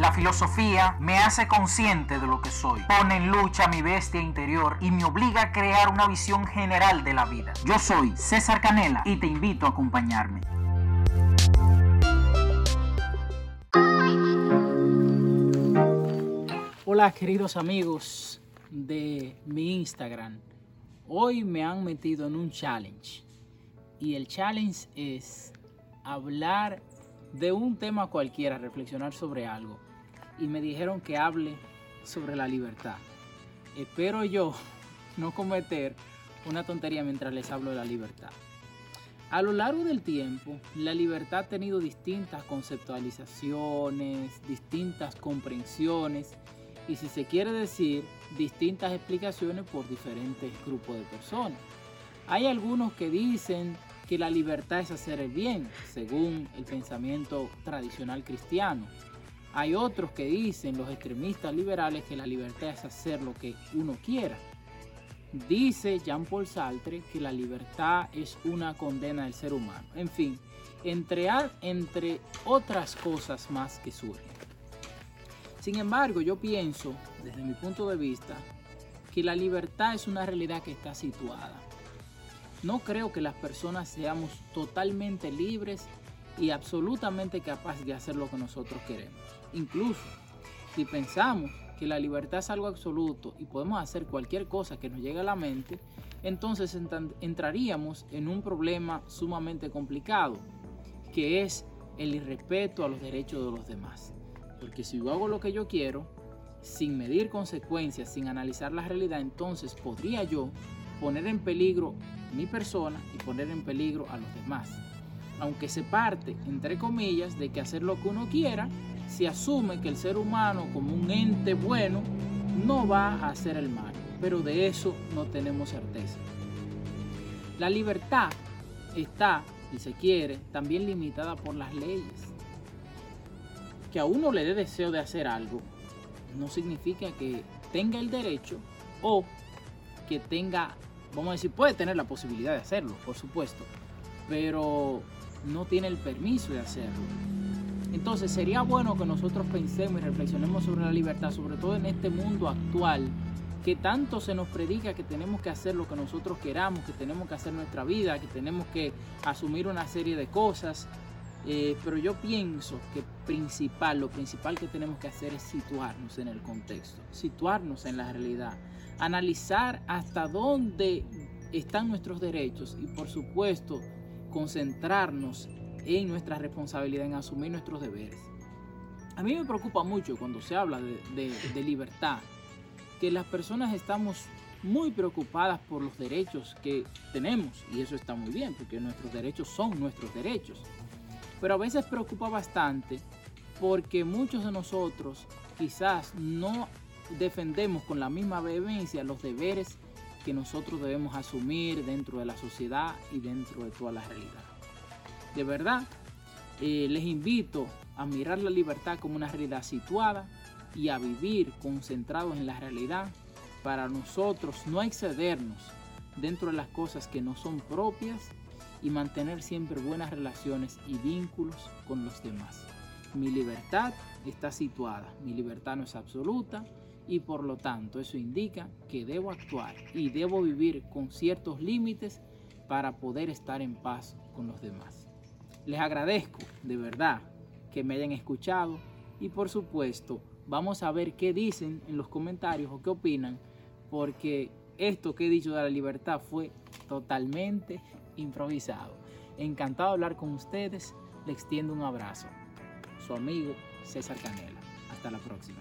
La filosofía me hace consciente de lo que soy, pone en lucha mi bestia interior y me obliga a crear una visión general de la vida. Yo soy César Canela y te invito a acompañarme. Hola queridos amigos de mi Instagram. Hoy me han metido en un challenge y el challenge es hablar de un tema cualquiera, reflexionar sobre algo. Y me dijeron que hable sobre la libertad. Espero yo no cometer una tontería mientras les hablo de la libertad. A lo largo del tiempo, la libertad ha tenido distintas conceptualizaciones, distintas comprensiones y si se quiere decir, distintas explicaciones por diferentes grupos de personas. Hay algunos que dicen que la libertad es hacer el bien, según el pensamiento tradicional cristiano. Hay otros que dicen, los extremistas liberales, que la libertad es hacer lo que uno quiera. Dice Jean-Paul Sartre que la libertad es una condena del ser humano. En fin, entre, entre otras cosas más que surgen. Sin embargo, yo pienso, desde mi punto de vista, que la libertad es una realidad que está situada. No creo que las personas seamos totalmente libres y absolutamente capaces de hacer lo que nosotros queremos. Incluso si pensamos que la libertad es algo absoluto y podemos hacer cualquier cosa que nos llegue a la mente, entonces entraríamos en un problema sumamente complicado, que es el irrespeto a los derechos de los demás. Porque si yo hago lo que yo quiero, sin medir consecuencias, sin analizar la realidad, entonces podría yo poner en peligro mi persona y poner en peligro a los demás. Aunque se parte, entre comillas, de que hacer lo que uno quiera, se asume que el ser humano como un ente bueno no va a hacer el mal, pero de eso no tenemos certeza. La libertad está, si se quiere, también limitada por las leyes. Que a uno le dé deseo de hacer algo no significa que tenga el derecho o que tenga vamos a decir, puede tener la posibilidad de hacerlo, por supuesto, pero no tiene el permiso de hacerlo. Entonces sería bueno que nosotros pensemos y reflexionemos sobre la libertad, sobre todo en este mundo actual, que tanto se nos predica que tenemos que hacer lo que nosotros queramos, que tenemos que hacer nuestra vida, que tenemos que asumir una serie de cosas. Eh, pero yo pienso que principal, lo principal que tenemos que hacer es situarnos en el contexto, situarnos en la realidad, analizar hasta dónde están nuestros derechos y por supuesto concentrarnos en nuestra responsabilidad, en asumir nuestros deberes. A mí me preocupa mucho cuando se habla de, libertad, que las personas estamos muy preocupadas por los derechos que tenemos y eso está muy bien porque nuestros derechos son nuestros derechos. Pero a veces preocupa bastante porque muchos de nosotros quizás no defendemos con la misma vehemencia los deberes que nosotros debemos asumir dentro de la sociedad y dentro de toda la realidad. De verdad, eh, les invito a mirar la libertad como una realidad situada y a vivir concentrados en la realidad para nosotros no excedernos dentro de las cosas que no son propias y mantener siempre buenas relaciones y vínculos con los demás. Mi libertad está situada, mi libertad no es absoluta, y por lo tanto eso indica que debo actuar y debo vivir con ciertos límites para poder estar en paz con los demás. Les agradezco de verdad que me hayan escuchado y por supuesto vamos a ver qué dicen en los comentarios o qué opinan porque esto que he dicho de la libertad fue totalmente improvisado. Encantado de hablar con ustedes, le extiendo un abrazo. Su amigo César Canela. Hasta la próxima.